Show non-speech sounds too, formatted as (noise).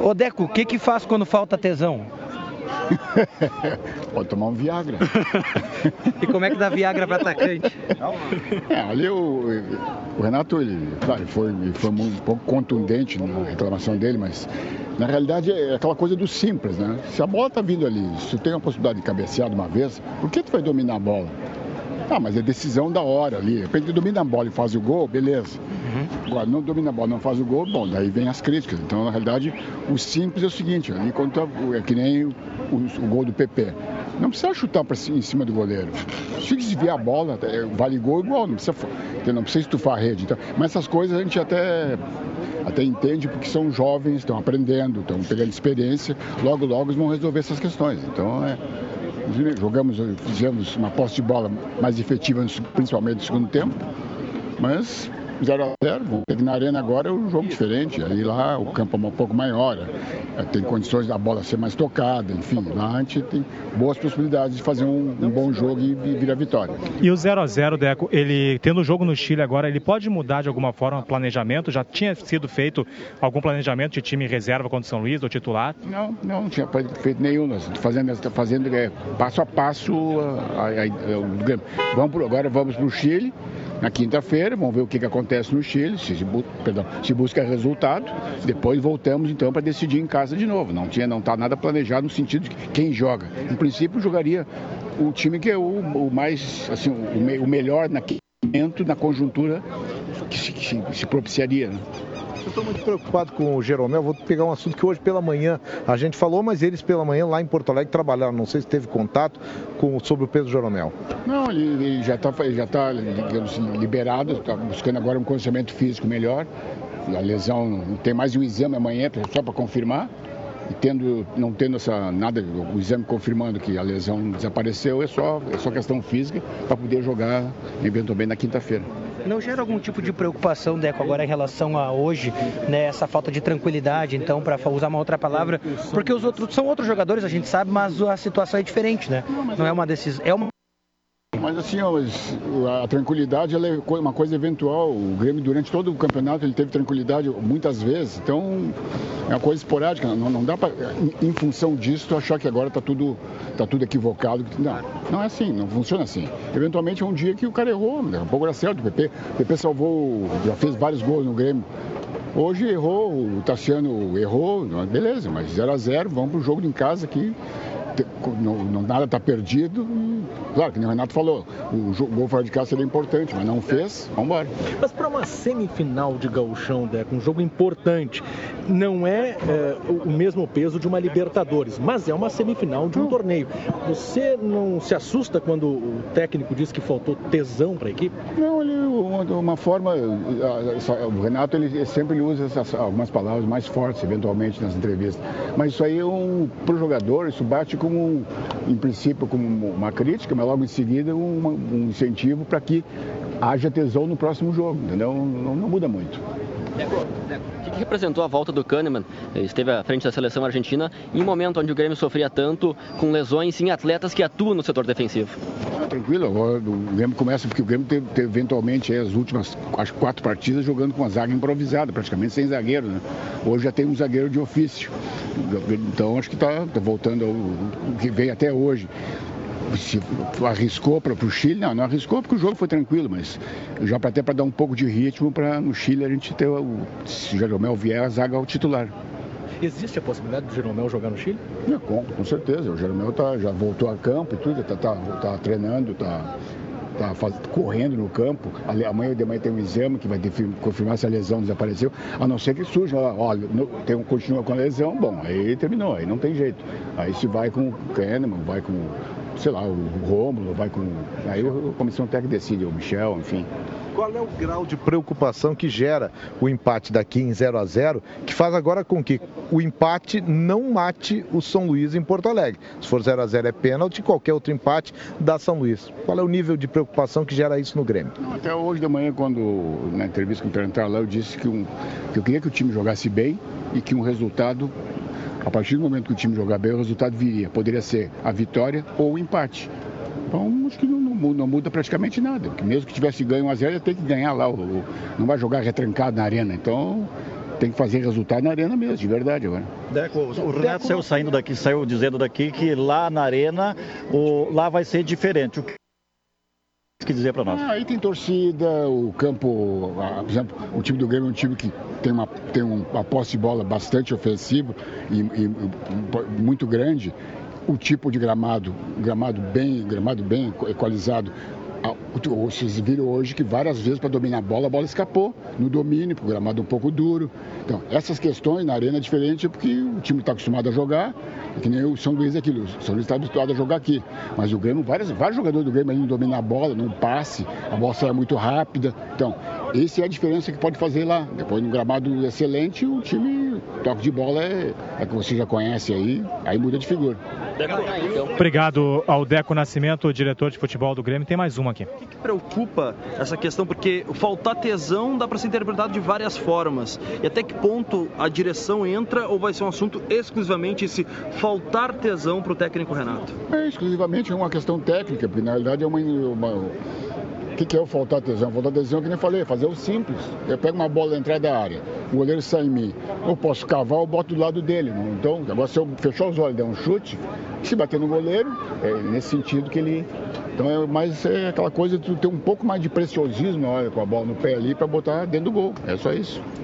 Ô Deco, o que que faz quando falta tesão? (laughs) Pode tomar um Viagra. (laughs) e como é que dá Viagra para atacante? É, ali o, o Renato, ele, claro, foi, ele foi um pouco contundente na reclamação dele, mas na realidade é aquela coisa do simples, né? Se a bola tá vindo ali, se tu tem a possibilidade de cabecear de uma vez, por que tu vai dominar a bola? Ah, mas é decisão da hora ali. De repente domina a bola e faz o gol, beleza. Agora, não domina a bola, não faz o gol, bom, daí vem as críticas. Então, na realidade, o simples é o seguinte, ali tá, é que nem o, o, gol do PP. Não precisa chutar pra, em cima do goleiro. Se desviar a bola, é, vale gol igual, não precisa, não precisa estufar a rede. Então, mas essas coisas a gente até, até entende porque são jovens, estão aprendendo, estão pegando experiência, logo, logo vão resolver essas questões. Então, é, jogamos, fizemos uma posse de bola mais efetiva, principalmente no segundo tempo, mas 0 a 0 Vamos ter que na arena agora é um jogo diferente. Aí lá o campo é um pouco maior, é, tem condições da bola ser mais tocada, enfim, lá a gente tem boas possibilidades de fazer um, um bom jogo e, vir a vitória. E o 0 a 0 Deco, ele tendo o jogo no Chile agora, ele pode mudar de alguma forma o planejamento? Já tinha sido feito algum planejamento de time reserva contra o São Luís, ou titular? Não, não, não tinha feito nenhum. Nós estamos fazendo, fazendo é, passo a passo a, a, a, vamos pro, agora vamos para o Chile na quinta-feira, vamos ver o que, que acontece no Chile, se, se, perdão, se busca resultado, depois voltamos então para decidir em casa de novo. Não tinha, não está nada planejado no sentido de quem joga. Em princípio jogaria o time que é o, o mais, assim, o, me, o melhor naquele momento, na conjuntura que se, que se, se propiciaria. Né? Eu estou muito preocupado com o Jeromel. Vou pegar um assunto que hoje pela manhã a gente falou, mas eles pela manhã lá em Porto Alegre trabalharam. Não sei se teve contato com, sobre o peso do Jeromel. Não, ele, ele já está já tá, digamos, liberado, está buscando agora um condicionamento físico melhor. A lesão, tem mais um exame amanhã só para confirmar. E tendo, não tendo essa, nada, o exame confirmando que a lesão desapareceu, é só, é só questão física para poder jogar eventualmente na quinta-feira. Não gera algum tipo de preocupação, Deco, agora em relação a hoje, né, essa falta de tranquilidade, então, para usar uma outra palavra, porque os outros são outros jogadores, a gente sabe, mas a situação é diferente, né? Não é uma decisão, é uma mas assim, a tranquilidade é uma coisa eventual. O Grêmio, durante todo o campeonato, ele teve tranquilidade muitas vezes. Então, é uma coisa esporádica. Não, não dá para, em, função disso, achar que agora está tudo, tá tudo equivocado. Não, não é assim, não funciona assim. Eventualmente é um dia que o cara errou, daqui a pouco era certo. O PP, PP salvou, já fez vários gols no Grêmio. Hoje errou, o Tassiano errou, beleza, mas 0 a 0 vamos para o jogo em casa aqui não, não, nada está perdido. Claro, que o Renato falou, o, gol fora de casa seria importante, mas não fez, vamos embora. Mas para uma semifinal de gauchão, Deco, um jogo importante, não é, é, o mesmo peso de uma Libertadores, mas é uma semifinal de um torneio. Você não se assusta quando o técnico diz que faltou tesão para a equipe? Não, ele, uma, uma forma, o Renato ele sempre usa essas, algumas palavras mais fortes, eventualmente, nas entrevistas. Mas isso aí é um, para o jogador, isso bate como, em princípio, como uma crítica, mas logo em seguida um, um incentivo para que haja tesão no próximo jogo, entendeu? Não, não muda muito. O que representou a volta do Kahneman? Esteve à frente da seleção argentina em um momento onde o Grêmio sofria tanto com lesões em atletas que atuam no setor defensivo. Tranquilo, agora o Grêmio começa porque o Grêmio teve, teve eventualmente as últimas quatro partidas jogando com a zaga improvisada, praticamente sem zagueiro. Né? Hoje já tem um zagueiro de ofício. Então acho que está tá voltando ao que veio até hoje se arriscou para o Chile, não, não arriscou porque o jogo foi tranquilo, mas já para até para dar um pouco de ritmo para no Chile a gente ter, o, se o Jeromel vier, a zaga ao titular. Existe a possibilidade do Jeromel jogar no Chile? É, com, com certeza, o Jeromel tá, já voltou a campo e tudo, está tá, tá treinando, está tá faz, correndo no campo. Amanhã de manhã tem um exame que vai confirmar se a lesão desapareceu, a não ser que surja, olha, tem um, continua com a lesão, bom, aí terminou, aí não tem jeito. Aí se vai com o Kahneman, vai com sei lá, o Rômulo, vai com. Aí a comissão técnica decide, o Michel, enfim. Qual é o grau de preocupação que gera o empate daqui em 0 a 0 que faz agora com que o empate não mate o São Luís em Porto Alegre? Se for 0 a 0 é pênalti, qualquer outro empate dá São Luís. Qual é o nível de preocupação que gera isso no Grêmio? Até hoje de manhã, quando na entrevista com o Perentar lá, eu disse que, um, que eu queria que o time jogasse bem e que um resultado a partir do momento que o time jogar bem, o resultado viria. Poderia ser a vitória ou o empate. Então, acho que não, não, não muda praticamente nada. Porque mesmo que tivesse ganho 1 a 0 ia ter que ganhar lá. não vai jogar retrancado na arena. Então, tem que fazer resultado na arena mesmo, de verdade agora. Deco, o Renato saiu saindo daqui, saiu dizendo daqui que lá na arena, o, lá vai ser diferente. O que que dizer para nós? Ah, aí tem torcida, o campo, por exemplo, o time do Grêmio é um time que tem uma, tem uma posse de bola bastante ofensiva e, e muito grande. O tipo de gramado, gramado bem, gramado bem equalizado, vocês viram hoje que várias vezes para dominar a bola, a bola escapou no domínio, porque o gramado um pouco duro. Então, essas questões na arena é diferente porque o time está acostumado a jogar, que nem o São Luís aqui. O São Luís está habituado a jogar aqui. Mas o Grêmio, vários, vários jogadores do Grêmio não dominam a bola, não passe, a bola sai muito rápida. Então, essa é a diferença que pode fazer lá. Depois, no gramado excelente, o time, toque de bola é, é que você já conhece aí, aí muda de figura. Obrigado ao Deco Nascimento, diretor de futebol do Grêmio. Tem mais uma aqui. O que, que preocupa essa questão? Porque faltar tesão dá para ser interpretado de várias formas. E até que ponto a direção entra ou vai ser um assunto exclusivamente esse faltar tesão para o técnico Renato? É exclusivamente uma questão técnica, porque na realidade é uma, uma que, que, é o faltar tesão? Faltar tesão, que nem falei, fazer o simples. Eu pego uma bola na entrada da área, o goleiro sai em mim. Eu posso cavar, eu boto do lado dele. Então, agora se eu fechar os olhos e der um chute, se bater no goleiro, é nesse sentido que ele. Então é mais é aquela coisa de ter um pouco mais de preciosismo na hora com a bola no pé ali para botar dentro do gol. É só isso.